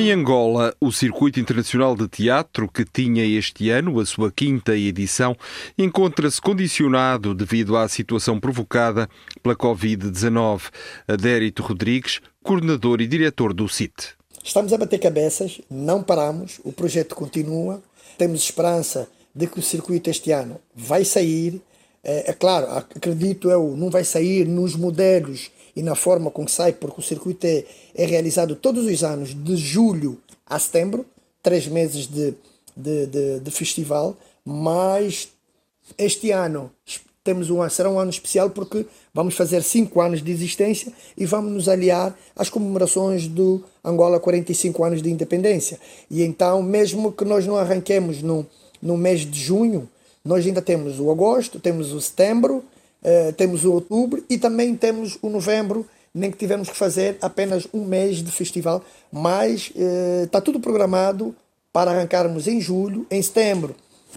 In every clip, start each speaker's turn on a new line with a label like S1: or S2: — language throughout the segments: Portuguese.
S1: Em Angola, o Circuito Internacional de Teatro, que tinha este ano a sua quinta edição, encontra-se condicionado devido à situação provocada pela Covid-19. Adérito Rodrigues, coordenador e diretor do CIT.
S2: Estamos a bater cabeças, não paramos, o projeto continua, temos esperança de que o circuito este ano vai sair. É, é claro, acredito eu, não vai sair nos modelos e na forma com que sai, porque o circuito é, é realizado todos os anos, de julho a setembro, três meses de, de, de, de festival, mas este ano temos um, será um ano especial porque vamos fazer cinco anos de existência e vamos nos aliar às comemorações do Angola 45 anos de independência. E então, mesmo que nós não arranquemos no, no mês de junho, nós ainda temos o agosto, temos o setembro, Uh, temos o outubro e também temos o novembro, nem que tivemos que fazer apenas um mês de festival, mas está uh, tudo programado para arrancarmos em julho, em setembro,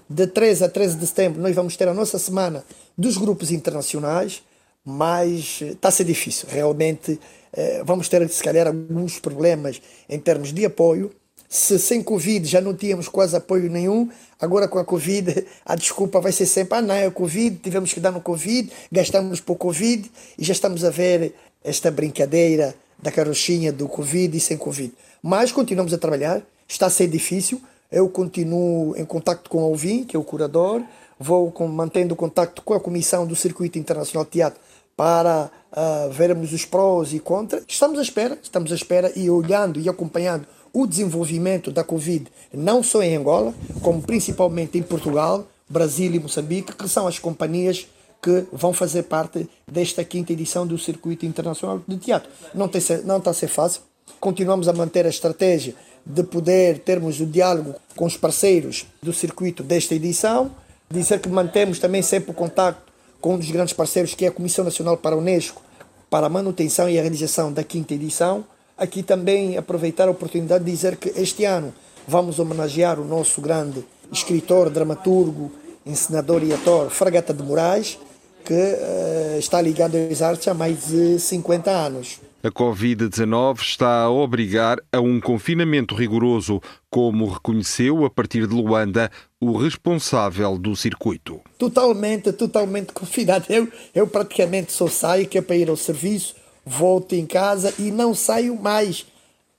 S2: de 13 a 13 de setembro, nós vamos ter a nossa semana dos grupos internacionais, mas está eh, a ser difícil. Realmente uh, vamos ter, se calhar, alguns problemas em termos de apoio se sem Covid já não tínhamos quase apoio nenhum, agora com a Covid a desculpa vai ser sempre: ah, não, é Covid, tivemos que dar no Covid, gastamos por Covid e já estamos a ver esta brincadeira da carochinha do Covid e sem Covid. Mas continuamos a trabalhar, está a ser difícil. Eu continuo em contato com o Alvin, que é o curador, vou com, mantendo contato com a Comissão do Circuito Internacional de Teatro para uh, vermos os prós e contras. Estamos à espera, estamos à espera e olhando e acompanhando o desenvolvimento da Covid, não só em Angola, como principalmente em Portugal, Brasil e Moçambique, que são as companhias que vão fazer parte desta quinta edição do Circuito Internacional de Teatro. Não, tem, não está a ser fácil. Continuamos a manter a estratégia de poder termos o diálogo com os parceiros do circuito desta edição, dizer que mantemos também sempre o contato com um dos grandes parceiros, que é a Comissão Nacional para a Unesco, para a manutenção e a realização da quinta edição, aqui também aproveitar a oportunidade de dizer que este ano vamos homenagear o nosso grande escritor, dramaturgo, encenador e ator Fragata de Moraes, que uh, está ligado às artes há mais de 50 anos.
S1: A Covid-19 está a obrigar a um confinamento rigoroso, como reconheceu a partir de Luanda o responsável do circuito.
S2: Totalmente, totalmente confinado. Eu, eu praticamente só saio que é para ir ao serviço, volto em casa e não saio mais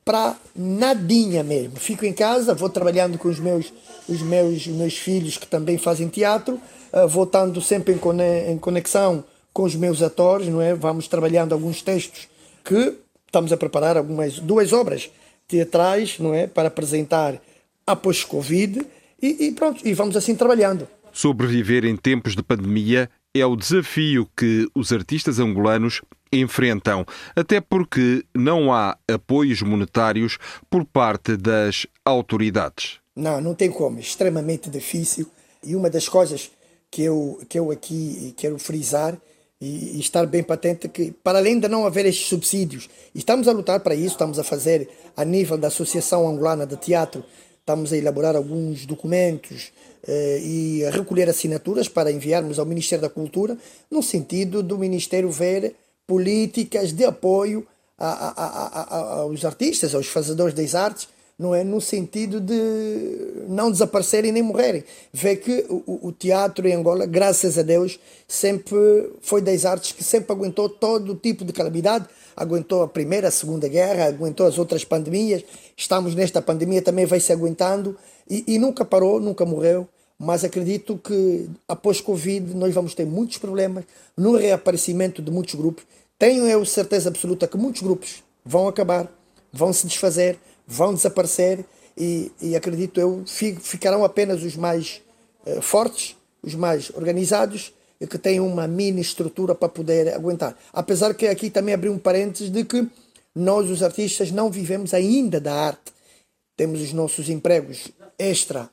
S2: para nadinha mesmo. Fico em casa, vou trabalhando com os meus, os meus, meus filhos que também fazem teatro, uh, vou estando sempre em, em conexão com os meus atores, não é? Vamos trabalhando alguns textos que estamos a preparar algumas duas obras teatrais, não é, para apresentar após Covid e, e pronto, e vamos assim trabalhando.
S1: Sobreviver em tempos de pandemia é o desafio que os artistas angolanos enfrentam, até porque não há apoios monetários por parte das autoridades.
S2: Não, não tem como, é extremamente difícil. E uma das coisas que eu, que eu aqui quero frisar e, e estar bem patente que, para além de não haver estes subsídios, estamos a lutar para isso, estamos a fazer a nível da Associação Angolana de Teatro, estamos a elaborar alguns documentos eh, e a recolher assinaturas para enviarmos ao Ministério da Cultura, no sentido do Ministério ver políticas de apoio a, a, a, aos artistas, aos fazedores das artes, não é no sentido de não desaparecerem nem morrerem. Vê que o, o, teatro em Angola, graças a Deus, sempre foi das artes que sempre aguentou todo tipo de calamidade, aguentou a primeira, a segunda guerra, aguentou as outras pandemias. Estamos nesta pandemia também vai se aguentando e, e nunca parou, nunca morreu. Mas acredito que após Covid nós vamos ter muitos problemas no reaparecimento de muitos grupos. Tenho eu certeza absoluta que muitos grupos vão acabar, vão se desfazer vão desaparecer e, e acredito eu ficarão apenas os mais uh, fortes os mais organizados e que têm uma mini estrutura para poder aguentar. Apesar que aqui também abri um parênteses de que nós, os artistas, não vivemos ainda da arte. Temos os nossos empregos extra,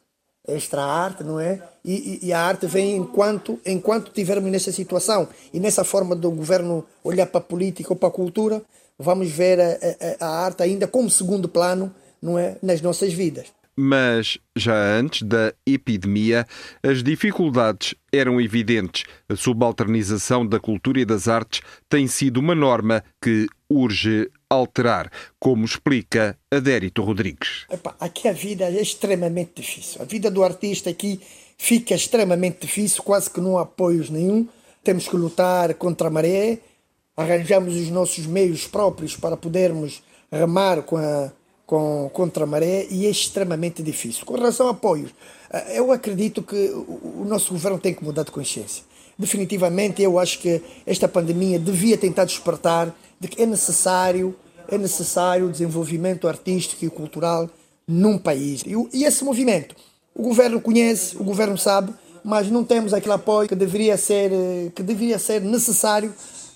S2: extra arte, não é? E, e, e, a arte vem enquanto enquanto estivermos nessa situação e nessa forma do governo olhar para a política ou para a cultura, vamos ver a, a, a arte ainda como segundo plano, não é, nas nossas vidas.
S1: Mas já antes da epidemia, as dificuldades eram evidentes. A subalternização da cultura e das artes tem sido uma norma que urge alterar, como explica Adérito Rodrigues.
S2: Epa, aqui a vida é extremamente difícil. A vida do artista aqui fica extremamente difícil, quase que não há apoios nenhum. Temos que lutar contra a maré, arranjamos os nossos meios próprios para podermos remar com a, com, contra a maré e é extremamente difícil. Com relação a apoios, eh, eu acredito que o nosso governo tem que mudar de consciência. Definitivamente, eu acho que esta pandemia devia tentar despertar de que é necessário, é necessário o desenvolvimento artístico e cultural num país. E, e esse movimento, o governo conhece, o governo sabe, mas não temos aquele apoio que deveria ser, eh, que deveria ser necessário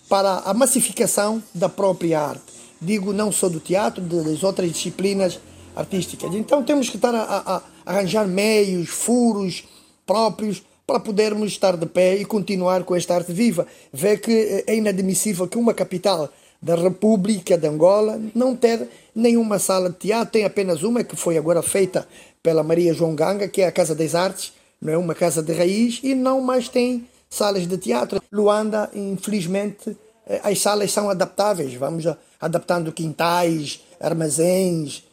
S2: para a massificação da própria arte. Digo não só do teatro, das outras disciplinas artísticas. Então temos que estar a, a, a arranjar meios, furos próprios para podermos estar de pé e continuar com esta arte viva. Vê que eh, é inadmissível que uma capital da República de Angola não ter nenhuma sala de teatro, tem apenas uma que foi agora feita pela Maria João Ganga, que é a Casa das Artes, não é uma casa de raiz, e não mais tem salas de teatro. Luanda, infelizmente, eh, as salas são adaptáveis, vamos adaptando quintais, armazéns,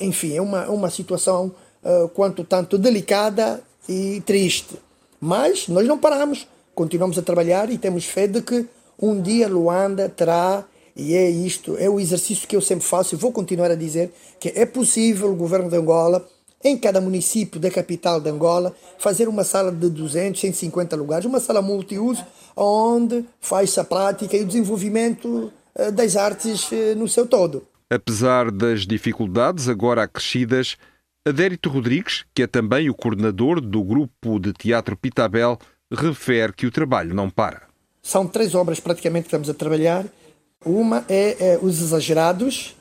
S2: enfim, é uma, uma situação uh, quanto tanto delicada e triste. Mas nós não paramos, continuamos a trabalhar e temos fé de que um dia Luanda terá e é isto, é o exercício que eu sempre faço e vou continuar a dizer que é possível o governo de Angola, em cada município da capital de Angola, fazer uma sala de 200, 150 lugares, uma sala multiuso, onde faz-se a prática e o desenvolvimento eh, das artes eh, no seu todo.
S1: Apesar das dificuldades agora acrescidas, Adérito Rodrigues, que é também o coordenador do grupo de teatro Pitabel, refere que o trabalho não para.
S2: São três obras praticamente que estamos a trabalhar uma é, é, Os Exagerados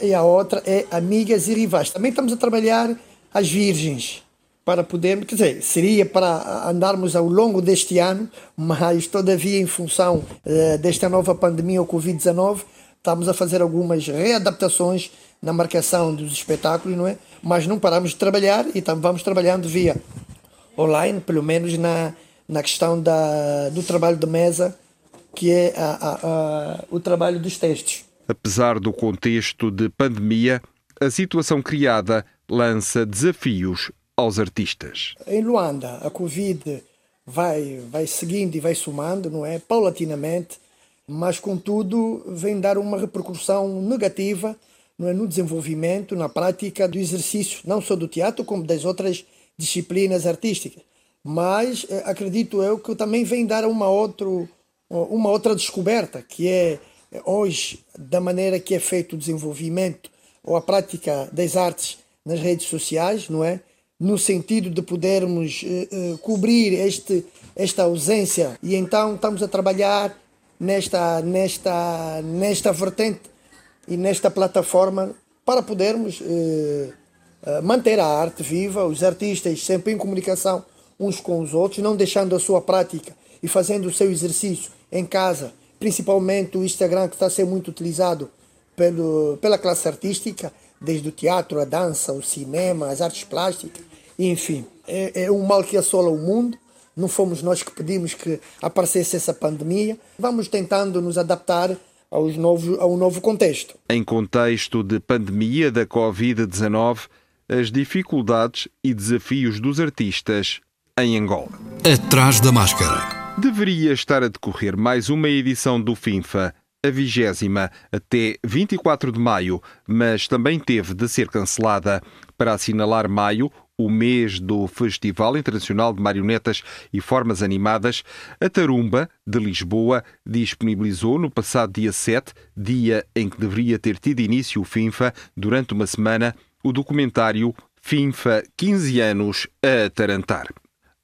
S2: e a outra é Amigas e Rivais. Também estamos a trabalhar as Virgens para podermos, quer dizer, seria para andarmos ao longo deste ano, mas todavia em função uh, desta nova pandemia, o Covid-19, estamos a fazer algumas readaptações na marcação dos espetáculos, não é? Mas não paramos de trabalhar e vamos trabalhando via online, pelo menos na, na questão da, do trabalho de mesa que é a, a, a, o trabalho dos testes.
S1: Apesar do contexto de pandemia, a situação criada lança desafios aos artistas.
S2: Em Luanda, a Covid vai, vai seguindo e vai somando, não é? Paulatinamente, mas contudo vem dar uma repercussão negativa não é? no desenvolvimento, na prática do exercício, não só do teatro, como das outras disciplinas artísticas. Mas eh, acredito eu que também vem dar uma outro uma outra descoberta, que é hoje, da maneira que é feito o desenvolvimento ou a prática das artes nas redes sociais, não é? No sentido de podermos uh, uh, cobrir este, esta ausência. E então estamos a trabalhar nesta, nesta, nesta vertente e nesta plataforma para podermos uh, manter a arte viva, os artistas sempre em comunicação uns com os outros, não deixando a sua prática e fazendo o seu exercício em casa, principalmente o Instagram que está a ser muito utilizado pelo, pela classe artística, desde o teatro, a dança, o cinema, as artes plásticas, enfim. É, é um mal que assola o mundo. Não fomos nós que pedimos que aparecesse essa pandemia. Vamos tentando nos adaptar aos novos, ao novo contexto.
S1: Em contexto de pandemia da Covid-19, as dificuldades e desafios dos artistas em Angola.
S3: Atrás da máscara.
S1: Deveria estar a decorrer mais uma edição do FINFA, a vigésima, até 24 de maio, mas também teve de ser cancelada. Para assinalar maio, o mês do Festival Internacional de Marionetas e Formas Animadas, a Tarumba, de Lisboa, disponibilizou no passado dia 7, dia em que deveria ter tido início o FINFA, durante uma semana, o documentário FINFA 15 anos a Tarantar.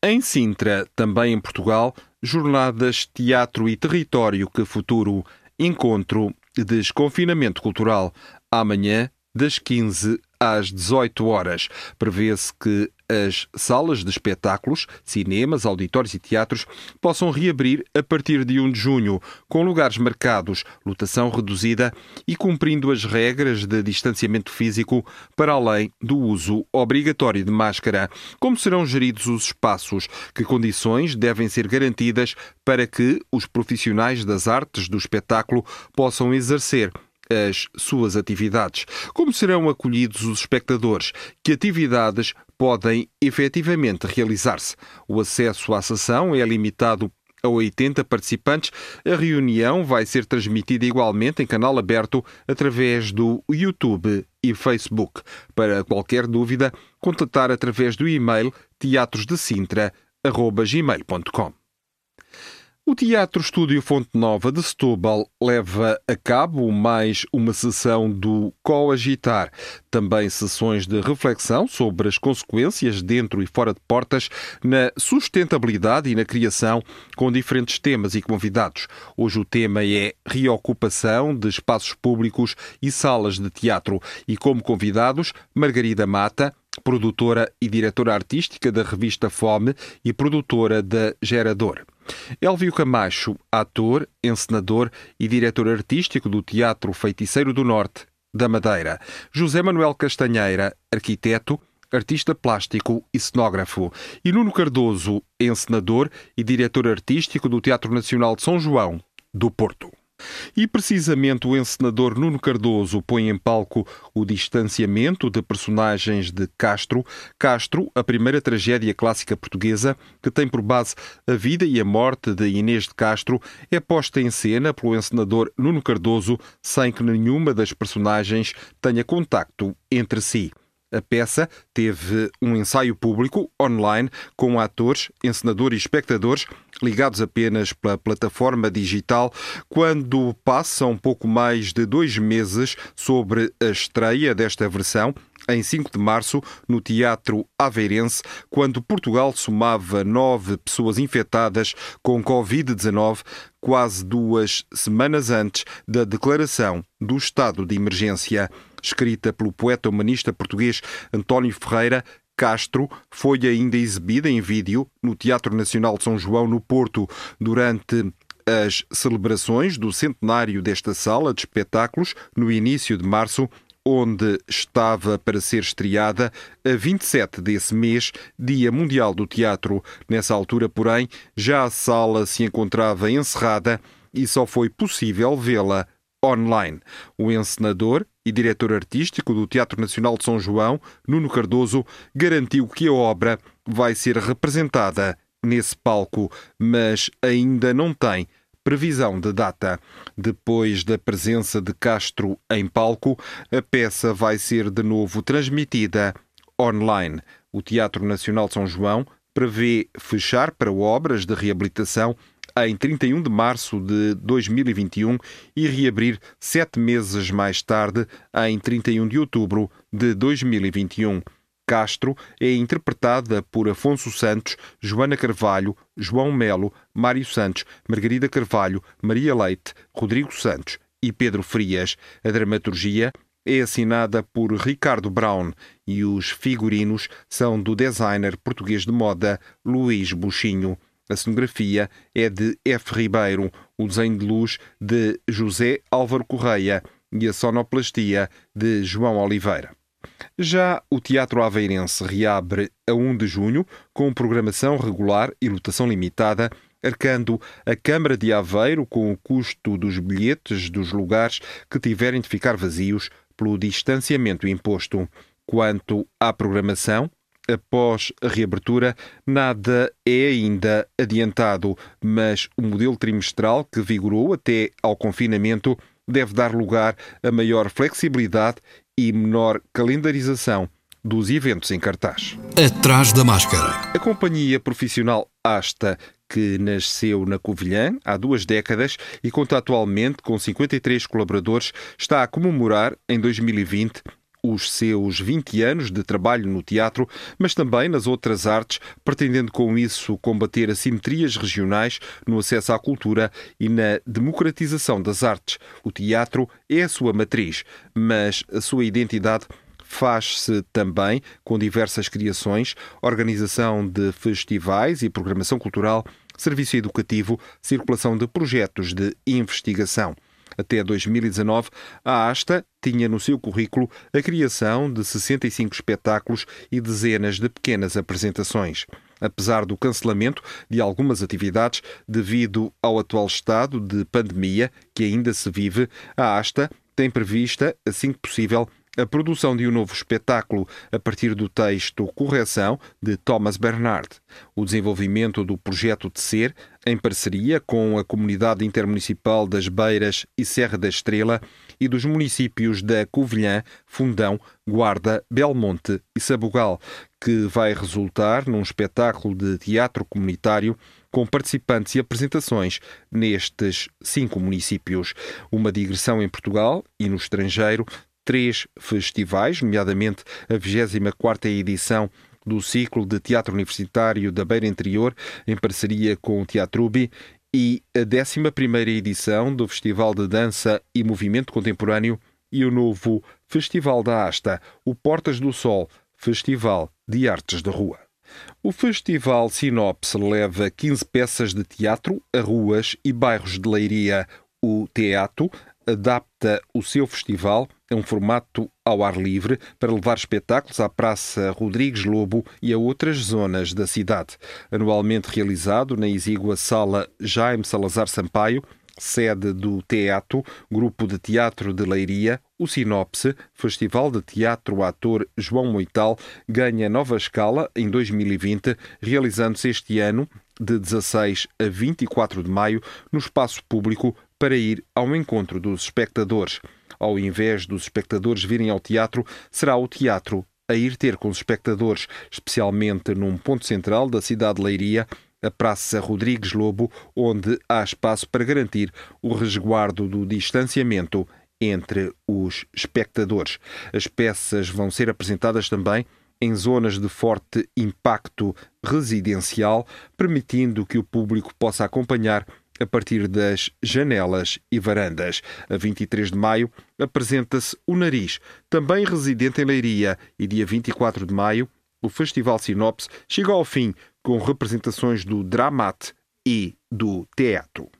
S1: Em Sintra, também em Portugal, jornadas Teatro e Território que Futuro, encontro de desconfinamento cultural, amanhã das 15 às 18 horas. Prevê-se que as salas de espetáculos, cinemas, auditórios e teatros possam reabrir a partir de 1 de junho, com lugares marcados, lotação reduzida e cumprindo as regras de distanciamento físico para além do uso obrigatório de máscara. Como serão geridos os espaços? Que condições devem ser garantidas para que os profissionais das artes do espetáculo possam exercer as suas atividades. Como serão acolhidos os espectadores? Que atividades podem efetivamente realizar-se? O acesso à sessão é limitado a 80 participantes. A reunião vai ser transmitida igualmente em canal aberto através do YouTube e Facebook. Para qualquer dúvida, contatar através do e-mail teatrosdecintra.gmail.com. O Teatro Estúdio Fonte Nova de Setúbal leva a cabo mais uma sessão do Coagitar, também sessões de reflexão sobre as consequências dentro e fora de portas na sustentabilidade e na criação, com diferentes temas e convidados. Hoje o tema é reocupação de espaços públicos e salas de teatro e como convidados Margarida Mata, produtora e diretora artística da revista Fome e produtora da Gerador. Elvio Camacho, ator, encenador e diretor artístico do Teatro Feiticeiro do Norte, da Madeira. José Manuel Castanheira, arquiteto, artista plástico e cenógrafo. E Nuno Cardoso, encenador e diretor artístico do Teatro Nacional de São João, do Porto. E precisamente o encenador Nuno Cardoso põe em palco o distanciamento de personagens de Castro. Castro, a primeira tragédia clássica portuguesa, que tem por base a vida e a morte de Inês de Castro, é posta em cena pelo encenador Nuno Cardoso sem que nenhuma das personagens tenha contacto entre si. A peça teve um ensaio público online com atores, encenadores e espectadores ligados apenas pela plataforma digital, quando passa um pouco mais de dois meses sobre a estreia desta versão em 5 de março, no Teatro Aveirense, quando Portugal somava nove pessoas infectadas com Covid-19, quase duas semanas antes da declaração do estado de emergência. Escrita pelo poeta humanista português António Ferreira, Castro foi ainda exibida em vídeo no Teatro Nacional de São João, no Porto, durante as celebrações do centenário desta sala de espetáculos, no início de março, onde estava para ser estreada a 27 desse mês, Dia Mundial do Teatro. Nessa altura, porém, já a sala se encontrava encerrada e só foi possível vê-la online. O encenador e diretor artístico do Teatro Nacional de São João, Nuno Cardoso, garantiu que a obra vai ser representada nesse palco, mas ainda não tem previsão de data. Depois da presença de Castro em palco, a peça vai ser de novo transmitida online. O Teatro Nacional de São João prevê fechar para obras de reabilitação em 31 de março de 2021 e reabrir sete meses mais tarde, em 31 de outubro de 2021. Castro é interpretada por Afonso Santos, Joana Carvalho, João Melo, Mário Santos, Margarida Carvalho, Maria Leite, Rodrigo Santos e Pedro Frias. A dramaturgia é assinada por Ricardo Brown e os figurinos são do designer português de moda Luís Buchinho. A cenografia é de F. Ribeiro, o desenho de luz de José Álvaro Correia e a sonoplastia de João Oliveira. Já o Teatro Aveirense reabre a 1 de junho com programação regular e lotação limitada, arcando a Câmara de Aveiro com o custo dos bilhetes dos lugares que tiverem de ficar vazios pelo distanciamento imposto. Quanto à programação, após a reabertura, nada é ainda adiantado, mas o modelo trimestral que vigorou até ao confinamento deve dar lugar a maior flexibilidade e menor calendarização dos eventos em cartaz.
S3: Atrás da máscara.
S1: A companhia profissional Asta, que nasceu na Covilhã há duas décadas e conta atualmente com 53 colaboradores, está a comemorar em 2020 os seus 20 anos de trabalho no teatro, mas também nas outras artes, pretendendo com isso combater assimetrias regionais no acesso à cultura e na democratização das artes. O teatro é a sua matriz, mas a sua identidade faz-se também com diversas criações, organização de festivais e programação cultural, serviço educativo, circulação de projetos de investigação. Até 2019, a Asta tinha no seu currículo a criação de 65 espetáculos e dezenas de pequenas apresentações. Apesar do cancelamento de algumas atividades devido ao atual estado de pandemia que ainda se vive, a Asta tem prevista, assim que possível, a produção de um novo espetáculo a partir do texto Correção de Thomas Bernard, o desenvolvimento do projeto de ser, em parceria com a Comunidade Intermunicipal das Beiras e Serra da Estrela e dos municípios da Covilhã, Fundão, Guarda, Belmonte e Sabugal, que vai resultar num espetáculo de teatro comunitário com participantes e apresentações nestes cinco municípios. Uma digressão em Portugal e no estrangeiro três festivais, nomeadamente a 24ª edição do ciclo de teatro universitário da Beira Interior, em parceria com o Teatro Ubi, e a 11ª edição do Festival de Dança e Movimento Contemporâneo e o novo Festival da Asta, o Portas do Sol, Festival de Artes da Rua. O Festival Sinopse leva 15 peças de teatro a ruas e bairros de Leiria. O teatro adapta o seu festival a um formato ao ar livre para levar espetáculos à Praça Rodrigues Lobo e a outras zonas da cidade. Anualmente realizado na exígua Sala Jaime Salazar Sampaio, sede do Teatro, Grupo de Teatro de Leiria, o Sinopse, Festival de Teatro Ator João Moital, ganha nova escala em 2020, realizando-se este ano de 16 a 24 de maio no espaço público para ir ao encontro dos espectadores. Ao invés dos espectadores virem ao teatro, será o teatro a ir ter com os espectadores, especialmente num ponto central da cidade de Leiria, a Praça Rodrigues Lobo, onde há espaço para garantir o resguardo do distanciamento entre os espectadores. As peças vão ser apresentadas também em zonas de forte impacto residencial, permitindo que o público possa acompanhar a partir das janelas e varandas. A 23 de maio apresenta-se o Nariz, também residente em Leiria, e dia 24 de maio o Festival Sinopse chega ao fim com representações do Dramat e do Teatro.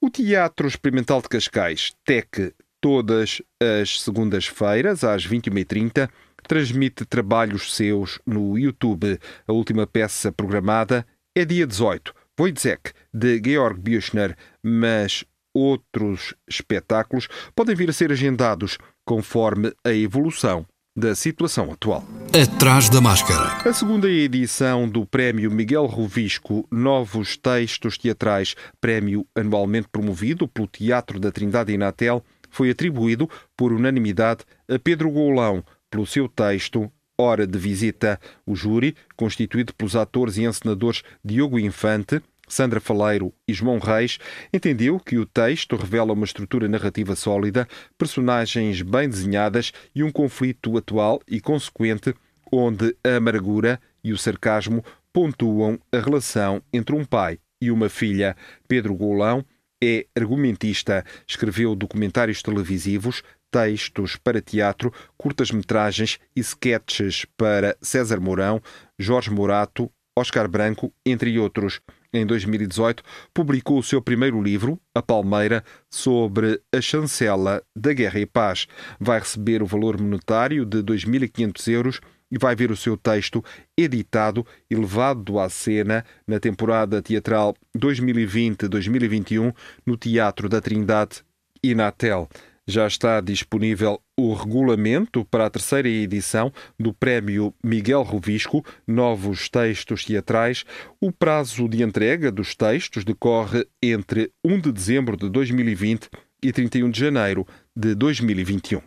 S1: O Teatro Experimental de Cascais, TEC, todas as segundas-feiras, às 21h30, transmite trabalhos seus no YouTube. A última peça programada é dia 18 Wojciech, de Georg Büchner, mas outros espetáculos podem vir a ser agendados conforme a evolução da situação atual.
S3: Atrás da máscara.
S1: A segunda edição do Prémio Miguel Rovisco Novos Textos Teatrais, prémio anualmente promovido pelo Teatro da Trindade Inatel, foi atribuído por unanimidade a Pedro Goulão pelo seu texto Hora de Visita. O júri, constituído pelos atores e encenadores Diogo Infante, Sandra Faleiro e João Reis, entendeu que o texto revela uma estrutura narrativa sólida, personagens bem desenhadas e um conflito atual e consequente, onde a amargura e o sarcasmo pontuam a relação entre um pai e uma filha. Pedro Golão é argumentista, escreveu documentários televisivos, textos para teatro, curtas-metragens e sketches para César Mourão, Jorge Morato, Oscar Branco, entre outros. Em 2018, publicou o seu primeiro livro, A Palmeira, sobre a chancela da Guerra e Paz. Vai receber o valor monetário de 2.500 euros e vai ver o seu texto editado e levado à cena na temporada teatral 2020-2021 no Teatro da Trindade e na TEL já está disponível o regulamento para a terceira edição do Prémio Miguel Rovisco Novos Textos Teatrais. O prazo de entrega dos textos decorre entre 1 de dezembro de 2020 e 31 de janeiro de 2021.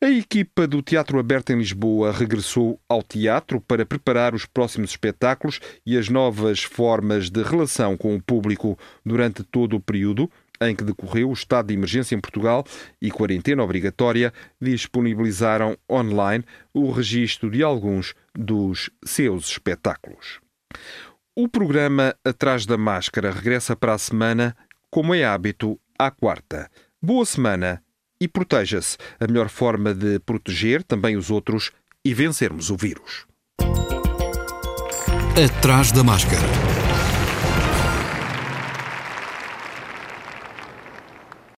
S1: A equipa do Teatro Aberto em Lisboa regressou ao teatro para preparar os próximos espetáculos e as novas formas de relação com o público durante todo o período em que decorreu o estado de emergência em Portugal e quarentena obrigatória, disponibilizaram online o registro de alguns dos seus espetáculos. O programa Atrás da Máscara regressa para a semana, como é hábito, à quarta. Boa semana e proteja-se. A melhor forma de proteger também os outros e vencermos o vírus.
S3: Atrás da Máscara.